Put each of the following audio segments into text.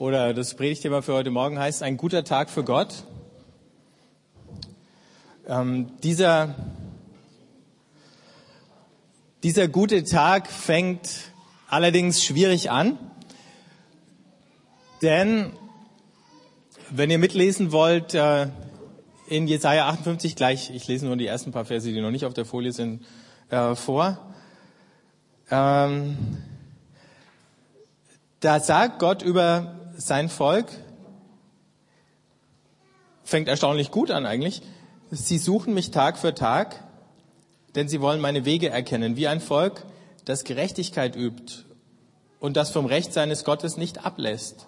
oder das Predigtthema für heute Morgen heißt ein guter Tag für Gott. Ähm, dieser, dieser gute Tag fängt allerdings schwierig an, denn wenn ihr mitlesen wollt, äh, in Jesaja 58 gleich, ich lese nur die ersten paar Verse, die noch nicht auf der Folie sind, äh, vor. Ähm, da sagt Gott über sein Volk, fängt erstaunlich gut an eigentlich, sie suchen mich Tag für Tag, denn sie wollen meine Wege erkennen, wie ein Volk, das Gerechtigkeit übt und das vom Recht seines Gottes nicht ablässt.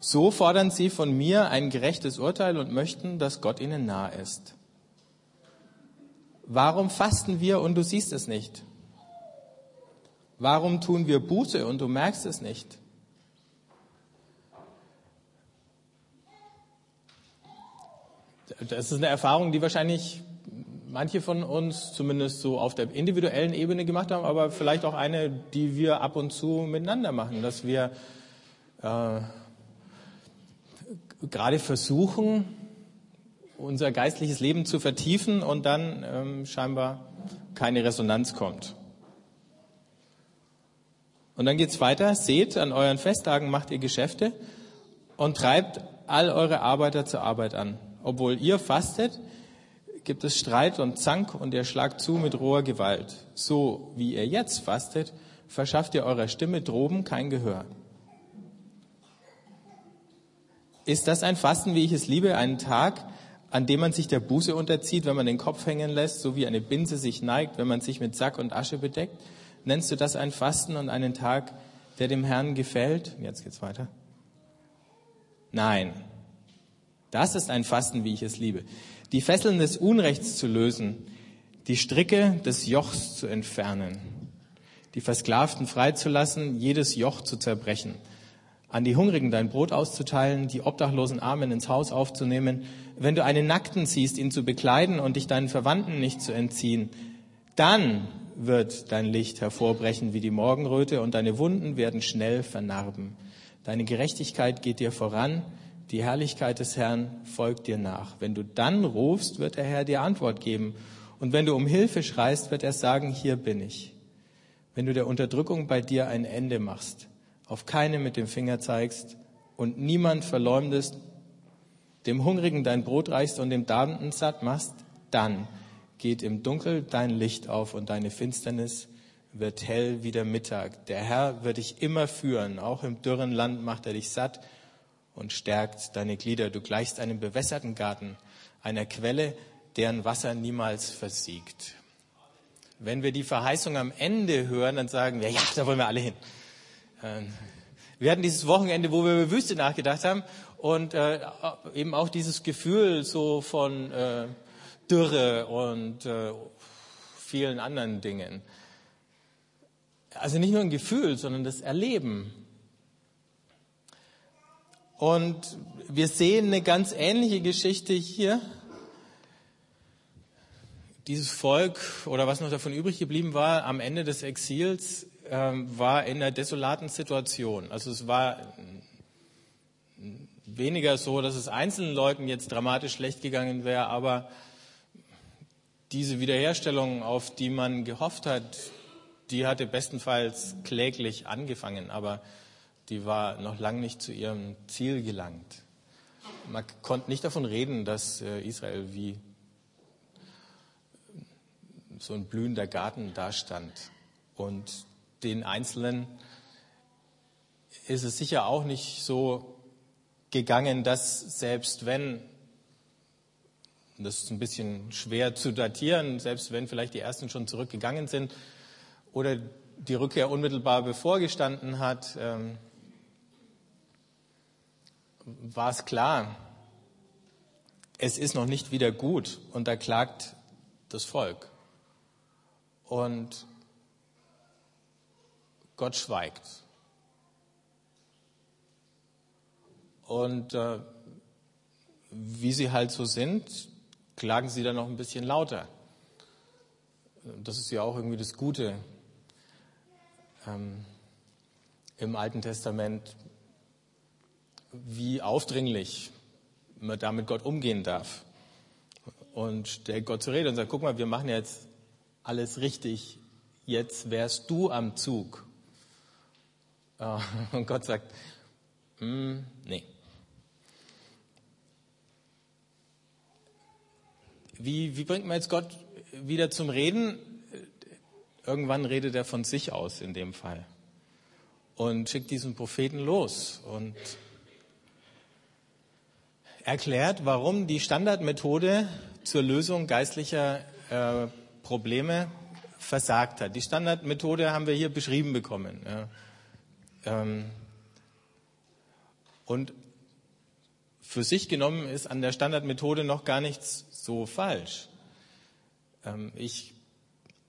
So fordern sie von mir ein gerechtes Urteil und möchten, dass Gott ihnen nahe ist. Warum fasten wir und du siehst es nicht? Warum tun wir Buße und du merkst es nicht? Das ist eine Erfahrung, die wahrscheinlich manche von uns zumindest so auf der individuellen Ebene gemacht haben, aber vielleicht auch eine, die wir ab und zu miteinander machen, dass wir äh, gerade versuchen, unser geistliches Leben zu vertiefen und dann ähm, scheinbar keine Resonanz kommt. Und dann geht's weiter. Seht, an euren Festtagen macht ihr Geschäfte und treibt all eure Arbeiter zur Arbeit an. Obwohl ihr fastet, gibt es Streit und Zank und ihr schlagt zu mit roher Gewalt. So wie ihr jetzt fastet, verschafft ihr eurer Stimme droben kein Gehör. Ist das ein Fasten, wie ich es liebe, einen Tag, an dem man sich der Buße unterzieht, wenn man den Kopf hängen lässt, so wie eine Binse sich neigt, wenn man sich mit Sack und Asche bedeckt? Nennst du das ein Fasten und einen Tag, der dem Herrn gefällt? Jetzt geht's weiter. Nein. Das ist ein Fasten, wie ich es liebe. Die Fesseln des Unrechts zu lösen, die Stricke des Jochs zu entfernen, die Versklavten freizulassen, jedes Joch zu zerbrechen, an die Hungrigen dein Brot auszuteilen, die obdachlosen Armen ins Haus aufzunehmen, wenn du einen Nackten siehst, ihn zu bekleiden und dich deinen Verwandten nicht zu entziehen, dann wird dein Licht hervorbrechen wie die Morgenröte und deine Wunden werden schnell vernarben. Deine Gerechtigkeit geht dir voran, die Herrlichkeit des Herrn folgt dir nach. Wenn du dann rufst, wird der Herr dir Antwort geben. Und wenn du um Hilfe schreist, wird er sagen, hier bin ich. Wenn du der Unterdrückung bei dir ein Ende machst, auf keine mit dem Finger zeigst und niemand verleumdest, dem Hungrigen dein Brot reichst und dem Darbenden satt machst, dann geht im Dunkel dein Licht auf und deine Finsternis wird hell wie der Mittag. Der Herr wird dich immer führen, auch im dürren Land macht er dich satt und stärkt deine Glieder. Du gleichst einem bewässerten Garten, einer Quelle, deren Wasser niemals versiegt. Wenn wir die Verheißung am Ende hören, dann sagen wir, ja, da wollen wir alle hin. Ähm, wir hatten dieses Wochenende, wo wir über Wüste nachgedacht haben und äh, eben auch dieses Gefühl so von äh, Dürre und äh, vielen anderen Dingen. Also nicht nur ein Gefühl, sondern das Erleben. Und wir sehen eine ganz ähnliche Geschichte hier. Dieses Volk oder was noch davon übrig geblieben war am Ende des Exils ähm, war in einer desolaten Situation. Also es war weniger so, dass es einzelnen Leuten jetzt dramatisch schlecht gegangen wäre, aber diese Wiederherstellung, auf die man gehofft hat, die hatte bestenfalls kläglich angefangen, aber die war noch lange nicht zu ihrem Ziel gelangt. Man konnte nicht davon reden, dass äh, Israel wie so ein blühender Garten dastand und den Einzelnen ist es sicher auch nicht so gegangen, dass selbst wenn, das ist ein bisschen schwer zu datieren, selbst wenn vielleicht die Ersten schon zurückgegangen sind oder die Rückkehr unmittelbar bevorgestanden hat, ähm, war es klar, es ist noch nicht wieder gut und da klagt das Volk. Und Gott schweigt. Und äh, wie sie halt so sind, klagen sie dann noch ein bisschen lauter. Das ist ja auch irgendwie das Gute ähm, im Alten Testament. Wie aufdringlich man da mit Gott umgehen darf. Und stellt Gott zur Rede und sagt, guck mal, wir machen jetzt alles richtig, jetzt wärst du am Zug. Und Gott sagt, mm, nee. Wie, wie bringt man jetzt Gott wieder zum Reden? Irgendwann redet er von sich aus in dem Fall und schickt diesen Propheten los und erklärt, warum die Standardmethode zur Lösung geistlicher äh, Probleme versagt hat. Die Standardmethode haben wir hier beschrieben bekommen. Ja. Ähm, und für sich genommen ist an der Standardmethode noch gar nichts so falsch. Ähm, ich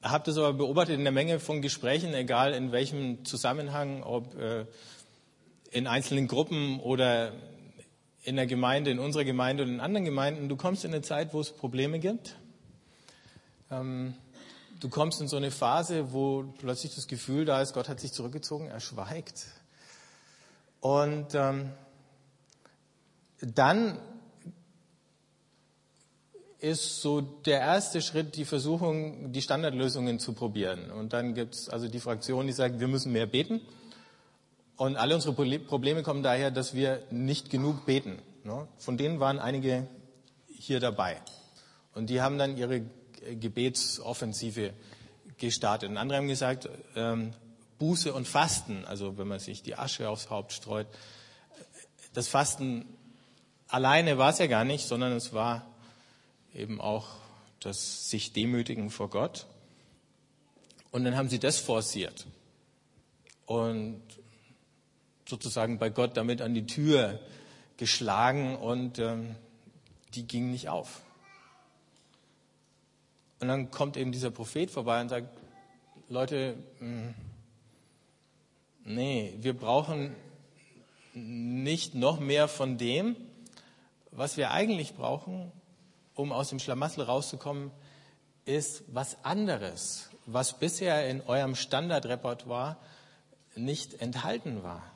habe das aber beobachtet in der Menge von Gesprächen, egal in welchem Zusammenhang, ob äh, in einzelnen Gruppen oder in der Gemeinde, in unserer Gemeinde und in anderen Gemeinden. Du kommst in eine Zeit, wo es Probleme gibt. Ähm, du kommst in so eine Phase, wo plötzlich das Gefühl da ist, Gott hat sich zurückgezogen, er schweigt. Und ähm, dann ist so der erste Schritt die Versuchung, die Standardlösungen zu probieren. Und dann gibt es also die Fraktion, die sagt, wir müssen mehr beten. Und alle unsere Probleme kommen daher, dass wir nicht genug beten. Ne? Von denen waren einige hier dabei. Und die haben dann ihre Gebetsoffensive gestartet. Und andere haben gesagt, ähm, Buße und Fasten, also wenn man sich die Asche aufs Haupt streut, das Fasten alleine war es ja gar nicht, sondern es war eben auch das sich demütigen vor Gott. Und dann haben sie das forciert und sozusagen bei Gott damit an die Tür geschlagen und ähm, die ging nicht auf. Und dann kommt eben dieser Prophet vorbei und sagt, Leute, hm, nee, wir brauchen nicht noch mehr von dem, was wir eigentlich brauchen, um aus dem Schlamassel rauszukommen, ist was anderes, was bisher in eurem Standardrepertoire nicht enthalten war.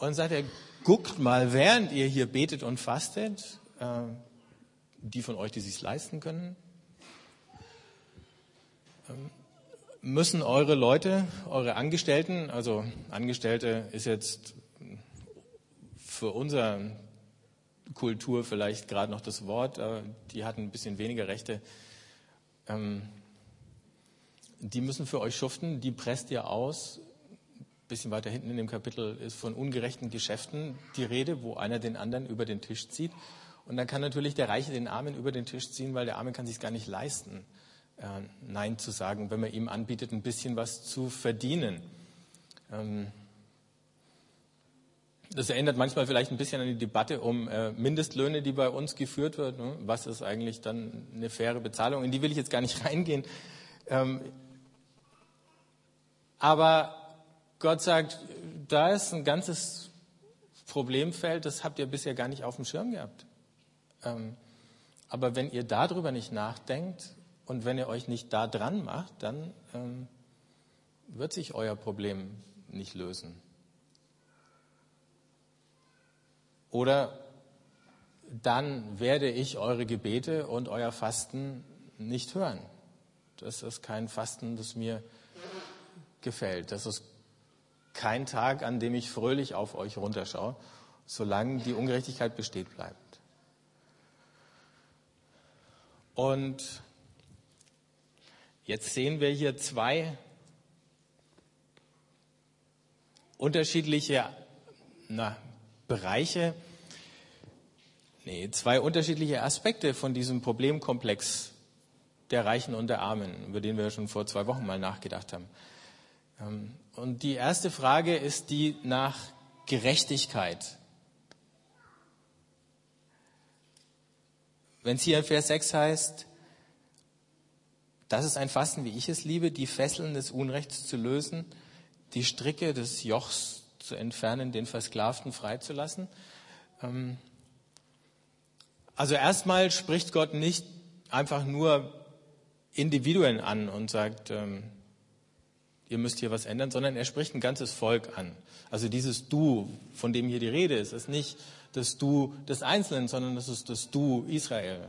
Und sagt er, guckt mal, während ihr hier betet und fastet, äh, die von euch, die sich leisten können, ähm, müssen eure Leute, eure Angestellten, also Angestellte ist jetzt für unsere Kultur vielleicht gerade noch das Wort, äh, die hatten ein bisschen weniger Rechte. Ähm, die müssen für euch schuften, die presst ihr aus. Bisschen weiter hinten in dem Kapitel ist von ungerechten Geschäften die Rede, wo einer den anderen über den Tisch zieht. Und dann kann natürlich der Reiche den Armen über den Tisch ziehen, weil der Arme kann sich gar nicht leisten, äh, Nein zu sagen, wenn man ihm anbietet, ein bisschen was zu verdienen. Ähm, das erinnert manchmal vielleicht ein bisschen an die Debatte um äh, Mindestlöhne, die bei uns geführt wird. Ne? Was ist eigentlich dann eine faire Bezahlung? In die will ich jetzt gar nicht reingehen. Ähm, aber Gott sagt, da ist ein ganzes Problemfeld, das habt ihr bisher gar nicht auf dem Schirm gehabt. Ähm, aber wenn ihr darüber nicht nachdenkt und wenn ihr euch nicht da dran macht, dann ähm, wird sich euer Problem nicht lösen. Oder dann werde ich eure Gebete und euer Fasten nicht hören. Das ist kein Fasten, das mir gefällt. Das ist kein Tag, an dem ich fröhlich auf euch runterschaue, solange die Ungerechtigkeit besteht bleibt. Und jetzt sehen wir hier zwei unterschiedliche na, Bereiche, nee, zwei unterschiedliche Aspekte von diesem Problemkomplex der Reichen und der Armen, über den wir schon vor zwei Wochen mal nachgedacht haben. Und die erste Frage ist die nach Gerechtigkeit. Wenn es hier in Vers 6 heißt, das ist ein Fasten, wie ich es liebe, die Fesseln des Unrechts zu lösen, die Stricke des Jochs zu entfernen, den Versklavten freizulassen. Ähm, also erstmal spricht Gott nicht einfach nur Individuen an und sagt, ähm, ihr müsst hier was ändern, sondern er spricht ein ganzes Volk an. Also dieses Du, von dem hier die Rede ist, ist nicht das Du des Einzelnen, sondern das ist das Du Israel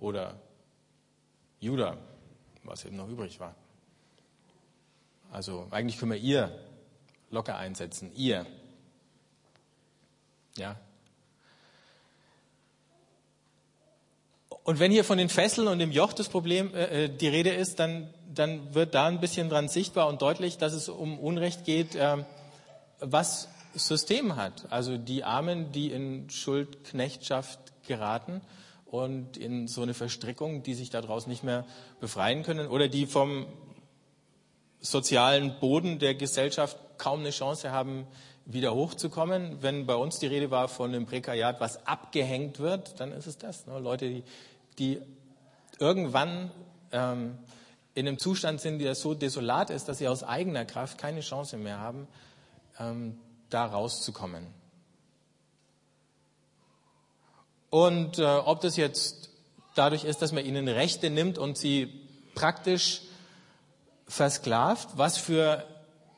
oder Juda, was eben noch übrig war. Also eigentlich können wir ihr locker einsetzen, ihr. Ja. Und wenn hier von den Fesseln und dem Joch das Problem äh, äh, die Rede ist, dann, dann wird da ein bisschen dran sichtbar und deutlich, dass es um Unrecht geht, äh, was System hat. Also die Armen, die in Schuldknechtschaft geraten und in so eine Verstrickung, die sich daraus nicht mehr befreien können oder die vom sozialen Boden der Gesellschaft kaum eine Chance haben, wieder hochzukommen. Wenn bei uns die Rede war von einem Prekariat, was abgehängt wird, dann ist es das. Ne? Leute, die, die irgendwann ähm, in einem Zustand sind, der so desolat ist, dass sie aus eigener Kraft keine Chance mehr haben, ähm, da rauszukommen. Und äh, ob das jetzt dadurch ist, dass man ihnen Rechte nimmt und sie praktisch versklavt, was für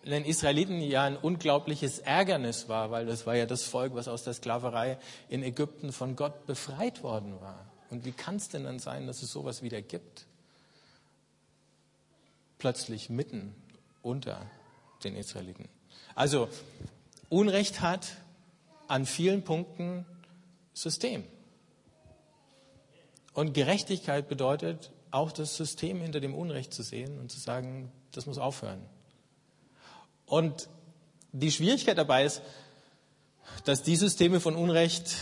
den Israeliten ja ein unglaubliches Ärgernis war, weil das war ja das Volk, was aus der Sklaverei in Ägypten von Gott befreit worden war. Und wie kann es denn dann sein, dass es sowas wieder gibt? Plötzlich mitten unter den Israeliten. Also Unrecht hat an vielen Punkten System. Und Gerechtigkeit bedeutet auch das System hinter dem Unrecht zu sehen und zu sagen, das muss aufhören. Und die Schwierigkeit dabei ist, dass die Systeme von Unrecht,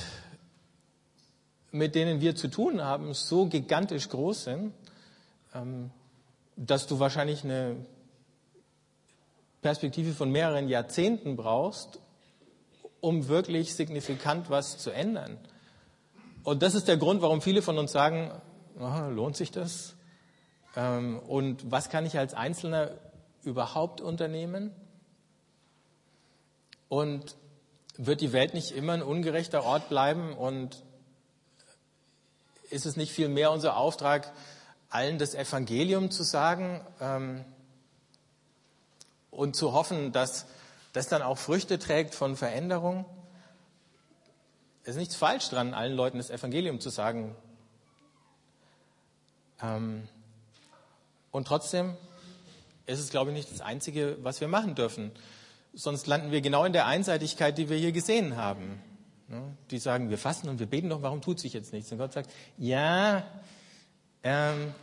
mit denen wir zu tun haben, so gigantisch groß sind, ähm, dass du wahrscheinlich eine Perspektive von mehreren Jahrzehnten brauchst, um wirklich signifikant was zu ändern. Und das ist der Grund, warum viele von uns sagen, oh, lohnt sich das? Ähm, und was kann ich als Einzelner überhaupt unternehmen? Und wird die Welt nicht immer ein ungerechter Ort bleiben? Und ist es nicht vielmehr unser Auftrag, allen das Evangelium zu sagen ähm, und zu hoffen, dass das dann auch Früchte trägt von Veränderung? Es ist nichts falsch dran, allen Leuten das Evangelium zu sagen. Ähm, und trotzdem ist es, glaube ich, nicht das Einzige, was wir machen dürfen. Sonst landen wir genau in der Einseitigkeit, die wir hier gesehen haben. Ne? Die sagen, wir fasten und wir beten doch, warum tut sich jetzt nichts? Und Gott sagt, ja, ähm,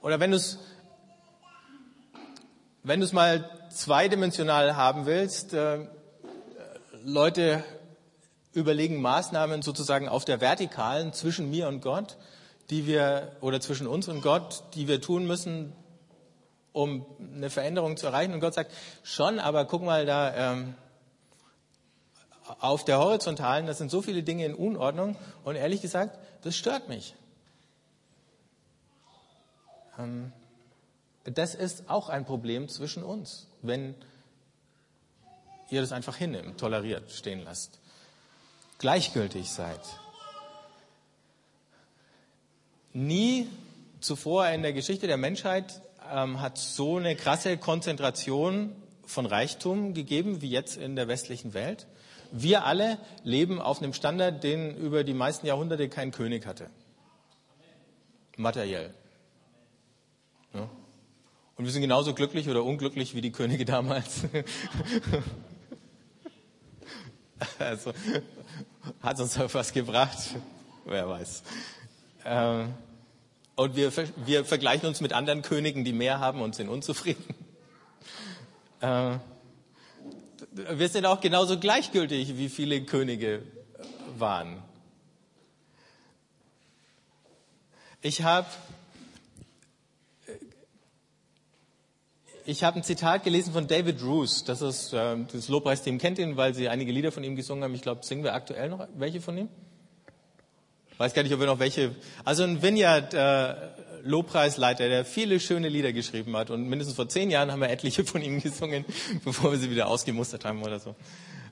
oder wenn du es wenn du es mal zweidimensional haben willst, äh, Leute überlegen Maßnahmen sozusagen auf der vertikalen zwischen mir und Gott, die wir oder zwischen uns und Gott, die wir tun müssen, um eine Veränderung zu erreichen. Und Gott sagt schon, aber guck mal da ähm, auf der horizontalen, das sind so viele Dinge in Unordnung. Und ehrlich gesagt, das stört mich. Ähm, das ist auch ein Problem zwischen uns, wenn ihr das einfach hinnimmt, toleriert, stehen lasst gleichgültig seid. Nie zuvor in der Geschichte der Menschheit ähm, hat so eine krasse Konzentration von Reichtum gegeben wie jetzt in der westlichen Welt. Wir alle leben auf einem Standard, den über die meisten Jahrhunderte kein König hatte. Materiell. Ja. Und wir sind genauso glücklich oder unglücklich wie die Könige damals. also, hat uns auf was gebracht? Wer weiß. Ähm, und wir, wir vergleichen uns mit anderen Königen, die mehr haben und sind unzufrieden. Äh, wir sind auch genauso gleichgültig, wie viele Könige waren. Ich habe ich habe ein Zitat gelesen von David Roos. Das ist äh, das Lobpreisteam kennt ihn, weil sie einige Lieder von ihm gesungen haben. Ich glaube, singen wir aktuell noch welche von ihm? Weiß gar nicht, ob wir noch welche. Also ein Vineyard äh, Lobpreisleiter, der viele schöne Lieder geschrieben hat und mindestens vor zehn Jahren haben wir etliche von ihm gesungen, bevor wir sie wieder ausgemustert haben oder so.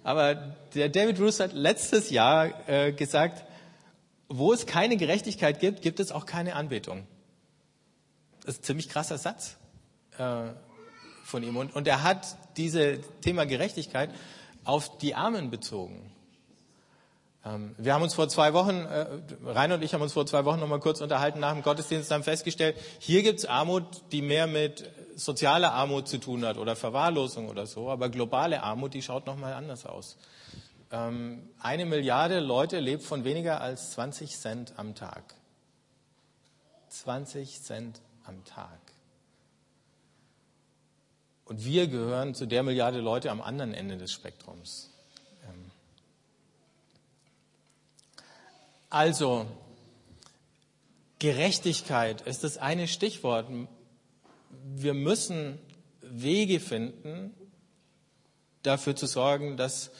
Aber der David Roos hat letztes Jahr äh, gesagt, wo es keine Gerechtigkeit gibt, gibt es auch keine Anbetung. Das ist ein ziemlich krasser Satz. Äh, von ihm. Und, und er hat dieses Thema Gerechtigkeit auf die Armen bezogen. Ähm, wir haben uns vor zwei Wochen, äh, Rainer und ich haben uns vor zwei Wochen noch mal kurz unterhalten nach dem Gottesdienst, haben festgestellt, hier gibt's Armut, die mehr mit sozialer Armut zu tun hat oder Verwahrlosung oder so, aber globale Armut, die schaut noch mal anders aus. Ähm, eine Milliarde Leute lebt von weniger als 20 Cent am Tag. 20 Cent am Tag. Und wir gehören zu der Milliarde Leute am anderen Ende des Spektrums. Also, Gerechtigkeit ist das eine Stichwort. Wir müssen Wege finden, dafür zu sorgen, dass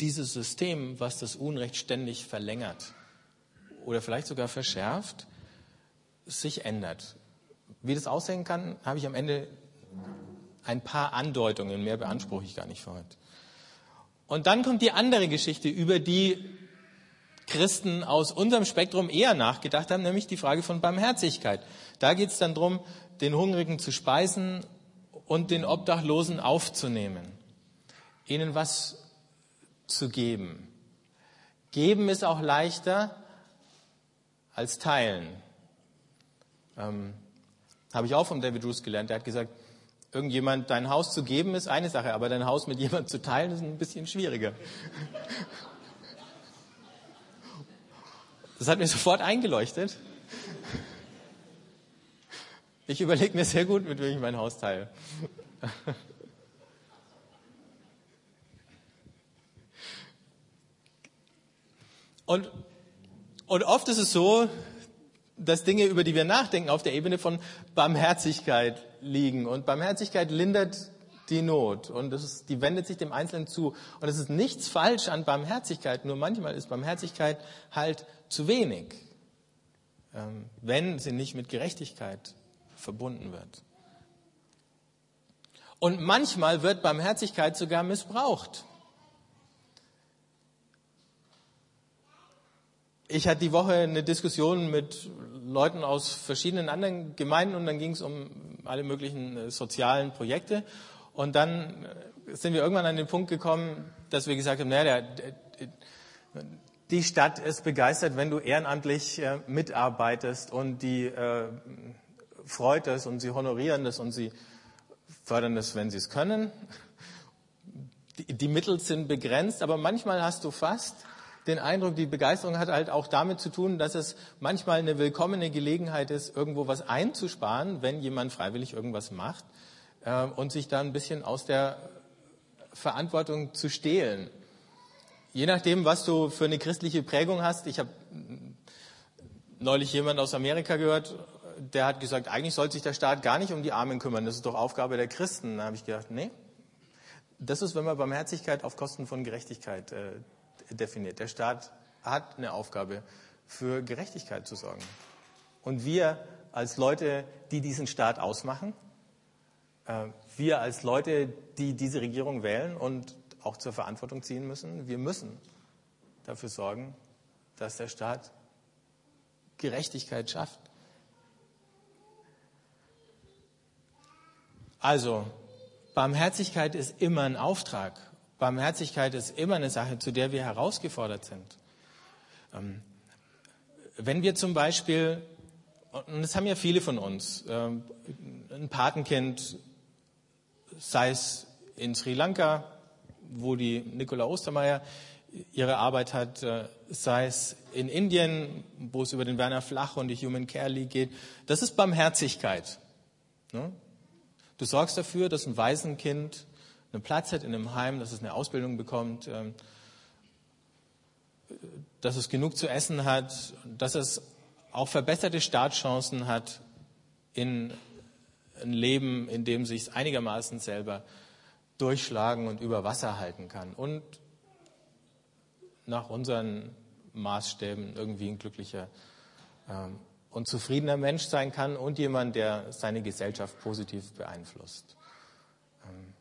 dieses System, was das Unrecht ständig verlängert oder vielleicht sogar verschärft, sich ändert. Wie das aussehen kann, habe ich am Ende ein paar Andeutungen, mehr beanspruche ich gar nicht für heute. Und dann kommt die andere Geschichte, über die Christen aus unserem Spektrum eher nachgedacht haben, nämlich die Frage von Barmherzigkeit. Da geht es dann darum, den Hungrigen zu speisen und den Obdachlosen aufzunehmen, ihnen was zu geben. Geben ist auch leichter als teilen. Ähm, Habe ich auch von David Roos gelernt. Der hat gesagt, irgendjemand dein Haus zu geben ist eine Sache, aber dein Haus mit jemandem zu teilen ist ein bisschen schwieriger. Das hat mir sofort eingeleuchtet. Ich überlege mir sehr gut, mit wem ich mein Haus teile. Und, und oft ist es so, dass Dinge, über die wir nachdenken, auf der Ebene von Barmherzigkeit liegen. Und Barmherzigkeit lindert die Not und das ist, die wendet sich dem Einzelnen zu. Und es ist nichts falsch an Barmherzigkeit, nur manchmal ist Barmherzigkeit halt zu wenig, ähm, wenn sie nicht mit Gerechtigkeit verbunden wird. Und manchmal wird Barmherzigkeit sogar missbraucht. Ich hatte die Woche eine Diskussion mit Leuten aus verschiedenen anderen Gemeinden und dann ging es um alle möglichen äh, sozialen Projekte. Und dann äh, sind wir irgendwann an den Punkt gekommen, dass wir gesagt haben, naja, die Stadt ist begeistert, wenn du ehrenamtlich äh, mitarbeitest und die äh, freut es und sie honorieren das und sie fördern das, wenn sie es können. Die, die Mittel sind begrenzt, aber manchmal hast du fast den Eindruck, die Begeisterung hat halt auch damit zu tun, dass es manchmal eine willkommene Gelegenheit ist, irgendwo was einzusparen, wenn jemand freiwillig irgendwas macht äh, und sich da ein bisschen aus der Verantwortung zu stehlen. Je nachdem, was du für eine christliche Prägung hast. Ich habe neulich jemand aus Amerika gehört, der hat gesagt, eigentlich sollte sich der Staat gar nicht um die Armen kümmern. Das ist doch Aufgabe der Christen. Da habe ich gedacht, nee, das ist, wenn man Barmherzigkeit auf Kosten von Gerechtigkeit äh, definiert. Der Staat hat eine Aufgabe, für Gerechtigkeit zu sorgen. Und wir als Leute, die diesen Staat ausmachen, äh, wir als Leute, die diese Regierung wählen und auch zur Verantwortung ziehen müssen, wir müssen dafür sorgen, dass der Staat Gerechtigkeit schafft. Also, Barmherzigkeit ist immer ein Auftrag. Barmherzigkeit ist immer eine Sache, zu der wir herausgefordert sind. Ähm, wenn wir zum Beispiel, und das haben ja viele von uns, ähm, ein Patenkind sei es in Sri Lanka, wo die Nicola Ostermeier ihre Arbeit hat, äh, sei es in Indien, wo es über den Werner Flach und die Human Care League geht. Das ist Barmherzigkeit. Ne? Du sorgst dafür, dass ein Waisenkind einen Platz hat in einem Heim, dass es eine Ausbildung bekommt, ähm, dass es genug zu essen hat, dass es auch verbesserte Startchancen hat in ein Leben, in dem sich einigermaßen selber durchschlagen und über Wasser halten kann und nach unseren Maßstäben irgendwie ein glücklicher ähm, und zufriedener Mensch sein kann und jemand, der seine Gesellschaft positiv beeinflusst. Ähm,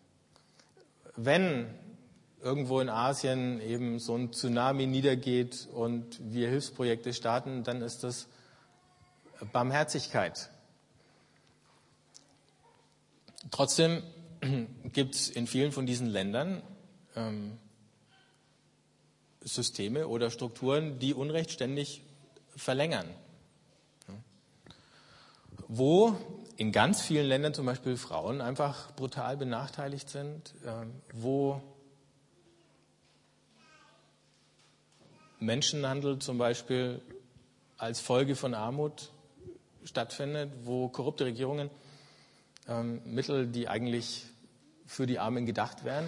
wenn irgendwo in Asien eben so ein Tsunami niedergeht und wir Hilfsprojekte starten, dann ist das Barmherzigkeit. Trotzdem gibt es in vielen von diesen Ländern ähm, Systeme oder Strukturen, die Unrecht ständig verlängern. Wo in ganz vielen Ländern zum Beispiel Frauen einfach brutal benachteiligt sind, ähm, wo Menschenhandel zum Beispiel als Folge von Armut stattfindet, wo korrupte Regierungen ähm, Mittel, die eigentlich für die Armen gedacht wären,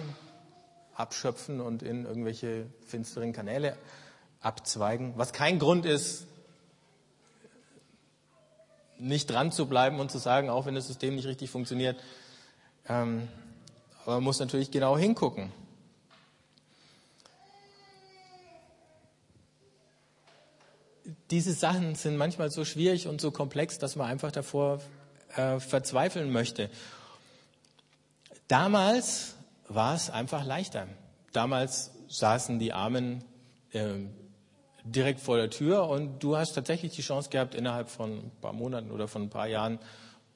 abschöpfen und in irgendwelche finsteren Kanäle abzweigen, was kein Grund ist, nicht dran zu bleiben und zu sagen, auch wenn das System nicht richtig funktioniert. Ähm, aber man muss natürlich genau hingucken. Diese Sachen sind manchmal so schwierig und so komplex, dass man einfach davor äh, verzweifeln möchte. Damals war es einfach leichter. Damals saßen die Armen äh, direkt vor der Tür und du hast tatsächlich die Chance gehabt, innerhalb von ein paar Monaten oder von ein paar Jahren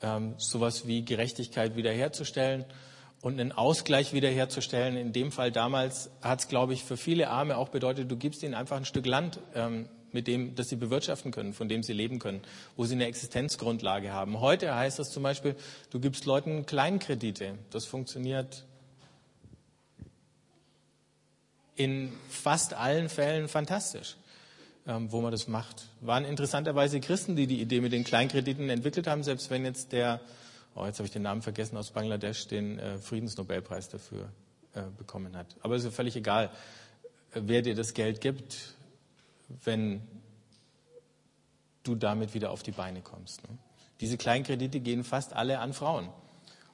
ähm, sowas wie Gerechtigkeit wiederherzustellen und einen Ausgleich wiederherzustellen. In dem Fall damals hat es, glaube ich, für viele Arme auch bedeutet, du gibst ihnen einfach ein Stück Land, ähm, mit dem, das sie bewirtschaften können, von dem sie leben können, wo sie eine Existenzgrundlage haben. Heute heißt das zum Beispiel, du gibst Leuten Kleinkredite. Das funktioniert in fast allen Fällen fantastisch, ähm, wo man das macht. Waren interessanterweise Christen, die die Idee mit den Kleinkrediten entwickelt haben, selbst wenn jetzt der, oh, jetzt habe ich den Namen vergessen, aus Bangladesch den äh, Friedensnobelpreis dafür äh, bekommen hat. Aber es ist völlig egal, wer dir das Geld gibt, wenn du damit wieder auf die Beine kommst. Ne? Diese Kleinkredite gehen fast alle an Frauen.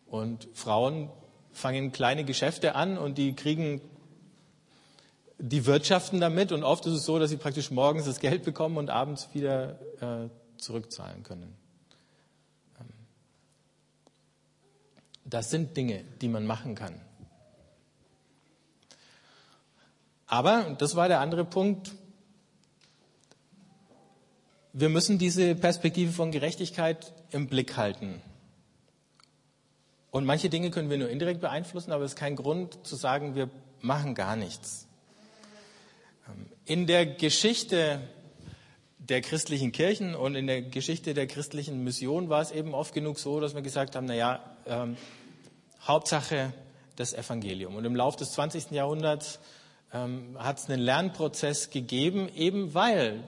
Und Frauen fangen kleine Geschäfte an und die kriegen die wirtschaften damit und oft ist es so, dass sie praktisch morgens das Geld bekommen und abends wieder äh, zurückzahlen können. Ähm, das sind Dinge, die man machen kann. Aber, das war der andere Punkt, wir müssen diese Perspektive von Gerechtigkeit im Blick halten. Und manche Dinge können wir nur indirekt beeinflussen, aber es ist kein Grund zu sagen, wir machen gar nichts. In der Geschichte der christlichen Kirchen und in der Geschichte der christlichen Mission war es eben oft genug so, dass wir gesagt haben, naja, ähm, Hauptsache das Evangelium. Und im Laufe des 20. Jahrhunderts ähm, hat es einen Lernprozess gegeben, eben weil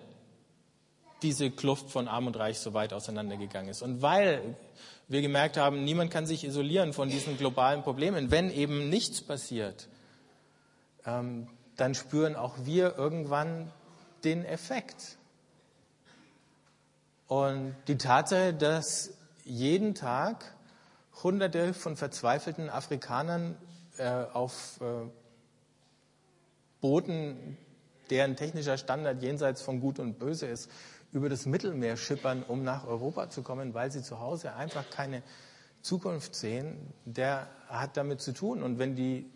diese Kluft von Arm und Reich so weit auseinandergegangen ist. Und weil wir gemerkt haben, niemand kann sich isolieren von diesen globalen Problemen. Wenn eben nichts passiert, ähm, dann spüren auch wir irgendwann den Effekt. Und die Tatsache, dass jeden Tag Hunderte von verzweifelten Afrikanern äh, auf äh, Booten, deren technischer Standard jenseits von Gut und Böse ist, über das Mittelmeer schippern, um nach Europa zu kommen, weil sie zu Hause einfach keine Zukunft sehen, der hat damit zu tun. Und wenn die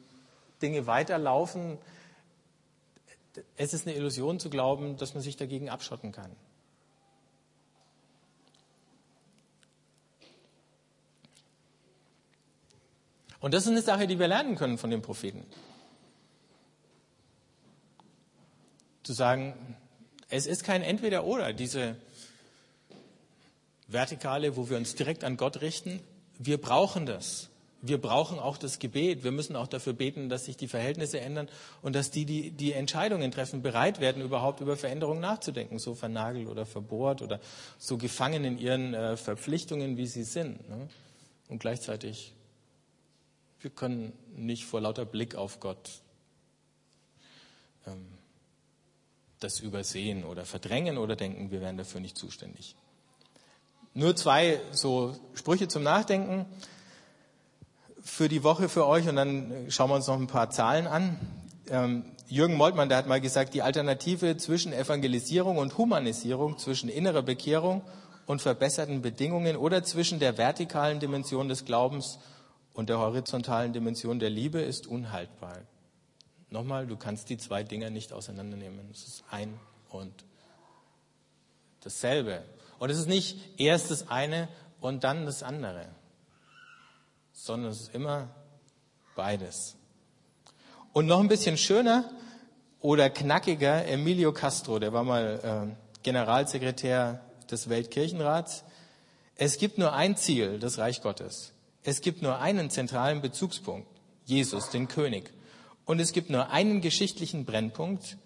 Dinge weiterlaufen, es ist eine Illusion zu glauben, dass man sich dagegen abschotten kann. Und das ist eine Sache, die wir lernen können von den Propheten. Zu sagen, es ist kein Entweder-Oder, diese Vertikale, wo wir uns direkt an Gott richten. Wir brauchen das wir brauchen auch das Gebet. Wir müssen auch dafür beten, dass sich die Verhältnisse ändern und dass die, die die Entscheidungen treffen, bereit werden, überhaupt über Veränderungen nachzudenken, so vernagelt oder verbohrt oder so gefangen in ihren äh, Verpflichtungen, wie sie sind. Ne? Und gleichzeitig, wir können nicht vor lauter Blick auf Gott ähm, das übersehen oder verdrängen oder denken, wir wären dafür nicht zuständig. Nur zwei so Sprüche zum Nachdenken für die Woche für euch und dann schauen wir uns noch ein paar Zahlen an. Ähm, Jürgen Moltmann, der hat mal gesagt, die Alternative zwischen Evangelisierung und Humanisierung, zwischen innerer Bekehrung und verbesserten Bedingungen oder zwischen der vertikalen Dimension des Glaubens und der horizontalen Dimension der Liebe ist unhaltbar. Nochmal, du kannst die zwei Dinger nicht auseinandernehmen. Es ist ein und dasselbe. Und es ist nicht erst das eine und dann das andere sondern es ist immer Beides. Und noch ein bisschen schöner oder knackiger, Emilio Castro, der war mal äh, Generalsekretär des Weltkirchenrats. Es gibt nur ein Ziel, das Reich Gottes. Es gibt nur einen zentralen Bezugspunkt, Jesus, den König. Und es gibt nur einen geschichtlichen Brennpunkt,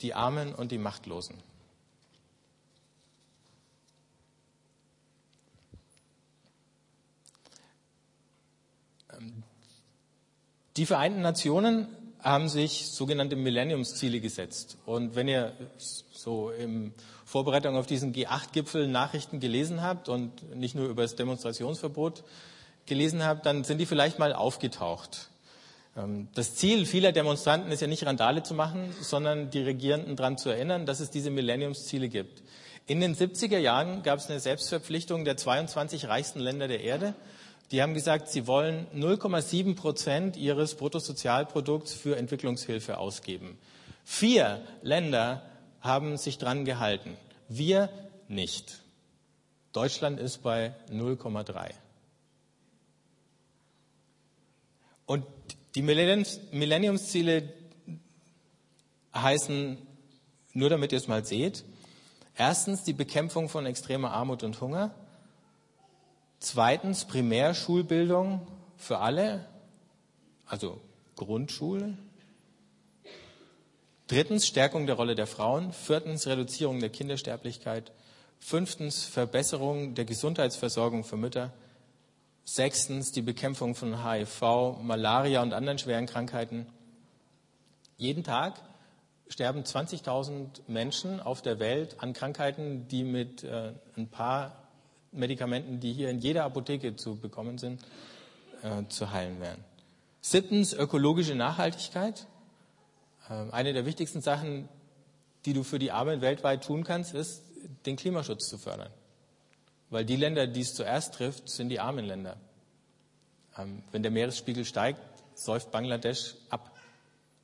die Armen und die Machtlosen. Die Vereinten Nationen haben sich sogenannte Millenniumsziele gesetzt. Und wenn ihr so in Vorbereitung auf diesen G8-Gipfel Nachrichten gelesen habt und nicht nur über das Demonstrationsverbot gelesen habt, dann sind die vielleicht mal aufgetaucht. Ähm, das Ziel vieler Demonstranten ist ja nicht Randale zu machen, sondern die Regierenden daran zu erinnern, dass es diese Millenniumsziele gibt. In den 70er Jahren gab es eine Selbstverpflichtung der 22 reichsten Länder der Erde die haben gesagt, sie wollen 0,7 Prozent ihres Bruttosozialprodukts für Entwicklungshilfe ausgeben. Vier Länder haben sich dran gehalten. Wir nicht. Deutschland ist bei 0,3. Und die Millenniumsziele heißen, nur damit ihr es mal seht, erstens die Bekämpfung von extremer Armut und Hunger, Zweitens Primärschulbildung für alle, also Grundschule. Drittens Stärkung der Rolle der Frauen. Viertens Reduzierung der Kindersterblichkeit. Fünftens Verbesserung der Gesundheitsversorgung für Mütter. Sechstens die Bekämpfung von HIV, Malaria und anderen schweren Krankheiten. Jeden Tag sterben 20.000 Menschen auf der Welt an Krankheiten, die mit äh, ein paar Medikamenten, die hier in jeder Apotheke zu bekommen sind, äh, zu heilen wären. Siebtens, ökologische Nachhaltigkeit. Äh, eine der wichtigsten Sachen, die du für die Armen weltweit tun kannst, ist, den Klimaschutz zu fördern. Weil die Länder, die es zuerst trifft, sind die armen Länder. Ähm, wenn der Meeresspiegel steigt, säuft Bangladesch ab.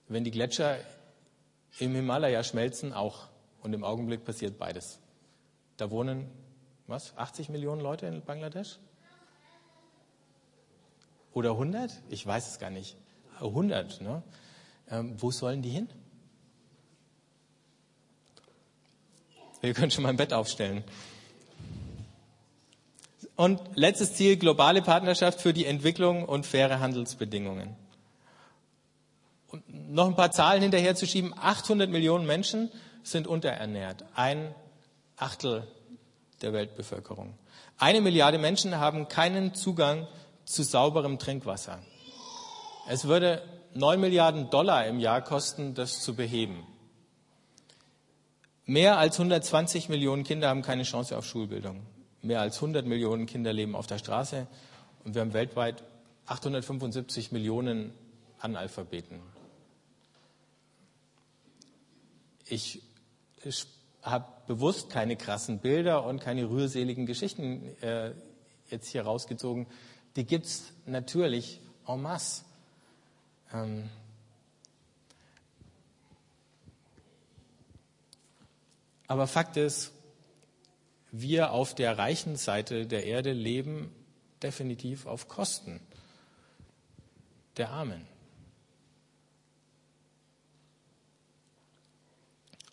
Wenn die Gletscher im Himalaya schmelzen, auch. Und im Augenblick passiert beides. Da wohnen was, 80 Millionen Leute in Bangladesch? Oder 100? Ich weiß es gar nicht. 100, ne? Ähm, wo sollen die hin? Wir können schon mal ein Bett aufstellen. Und letztes Ziel, globale Partnerschaft für die Entwicklung und faire Handelsbedingungen. Und noch ein paar Zahlen hinterherzuschieben. 800 Millionen Menschen sind unterernährt. Ein Achtel der Weltbevölkerung. Eine Milliarde Menschen haben keinen Zugang zu sauberem Trinkwasser. Es würde 9 Milliarden Dollar im Jahr kosten, das zu beheben. Mehr als 120 Millionen Kinder haben keine Chance auf Schulbildung. Mehr als 100 Millionen Kinder leben auf der Straße und wir haben weltweit 875 Millionen Analphabeten. Ich habe bewusst keine krassen Bilder und keine rührseligen Geschichten äh, jetzt hier rausgezogen. Die gibt's natürlich en masse. Ähm Aber Fakt ist, wir auf der reichen Seite der Erde leben definitiv auf Kosten der Armen.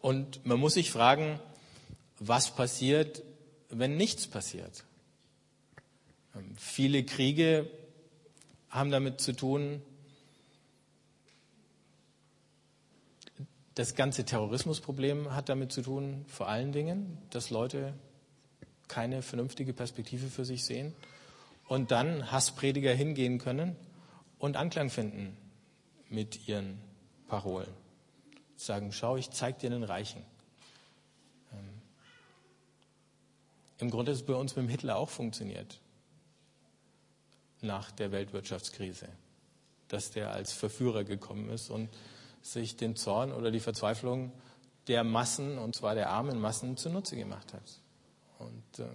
Und man muss sich fragen, was passiert, wenn nichts passiert. Viele Kriege haben damit zu tun, das ganze Terrorismusproblem hat damit zu tun, vor allen Dingen, dass Leute keine vernünftige Perspektive für sich sehen und dann Hassprediger hingehen können und Anklang finden mit ihren Parolen sagen, schau, ich zeig dir einen Reichen. Ähm, Im Grunde ist es bei uns mit dem Hitler auch funktioniert. Nach der Weltwirtschaftskrise. Dass der als Verführer gekommen ist und sich den Zorn oder die Verzweiflung der Massen, und zwar der armen Massen, zunutze gemacht hat. Und äh,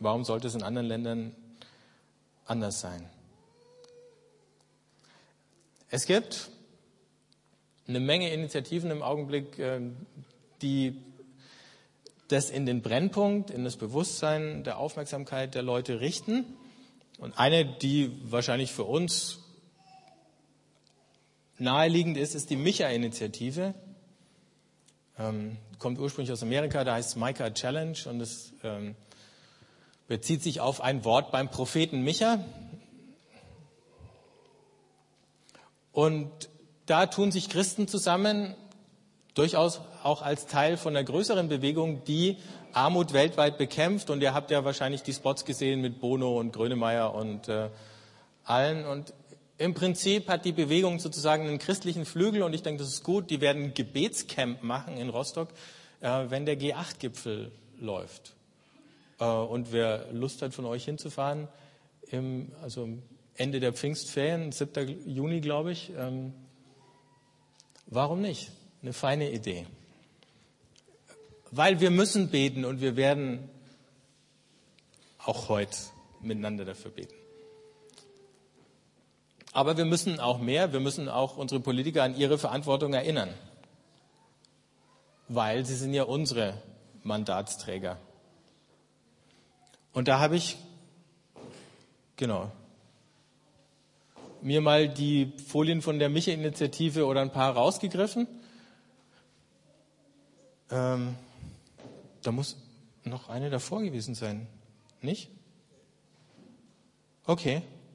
warum sollte es in anderen Ländern anders sein? Es gibt eine Menge Initiativen im Augenblick, äh, die das in den Brennpunkt, in das Bewusstsein der Aufmerksamkeit der Leute richten. Und eine, die wahrscheinlich für uns naheliegend ist, ist die Micha-Initiative. Ähm, kommt ursprünglich aus Amerika, da heißt es Micah Challenge und es ähm, bezieht sich auf ein Wort beim Propheten Micha. Und da tun sich Christen zusammen, durchaus auch als Teil von einer größeren Bewegung, die Armut weltweit bekämpft. Und ihr habt ja wahrscheinlich die Spots gesehen mit Bono und Grönemeyer und äh, allen. Und im Prinzip hat die Bewegung sozusagen einen christlichen Flügel und ich denke, das ist gut. Die werden ein Gebetscamp machen in Rostock, äh, wenn der G8-Gipfel läuft. Äh, und wer Lust hat, von euch hinzufahren, im, also Ende der Pfingstferien, 7. Juni, glaube ich, ähm, warum nicht? Eine feine Idee. Weil wir müssen beten und wir werden auch heute miteinander dafür beten. Aber wir müssen auch mehr, wir müssen auch unsere Politiker an ihre Verantwortung erinnern, weil sie sind ja unsere Mandatsträger. Und da habe ich, genau, mir mal die Folien von der Micha-Initiative oder ein paar rausgegriffen. Ähm, da muss noch eine davor gewesen sein, nicht? Okay.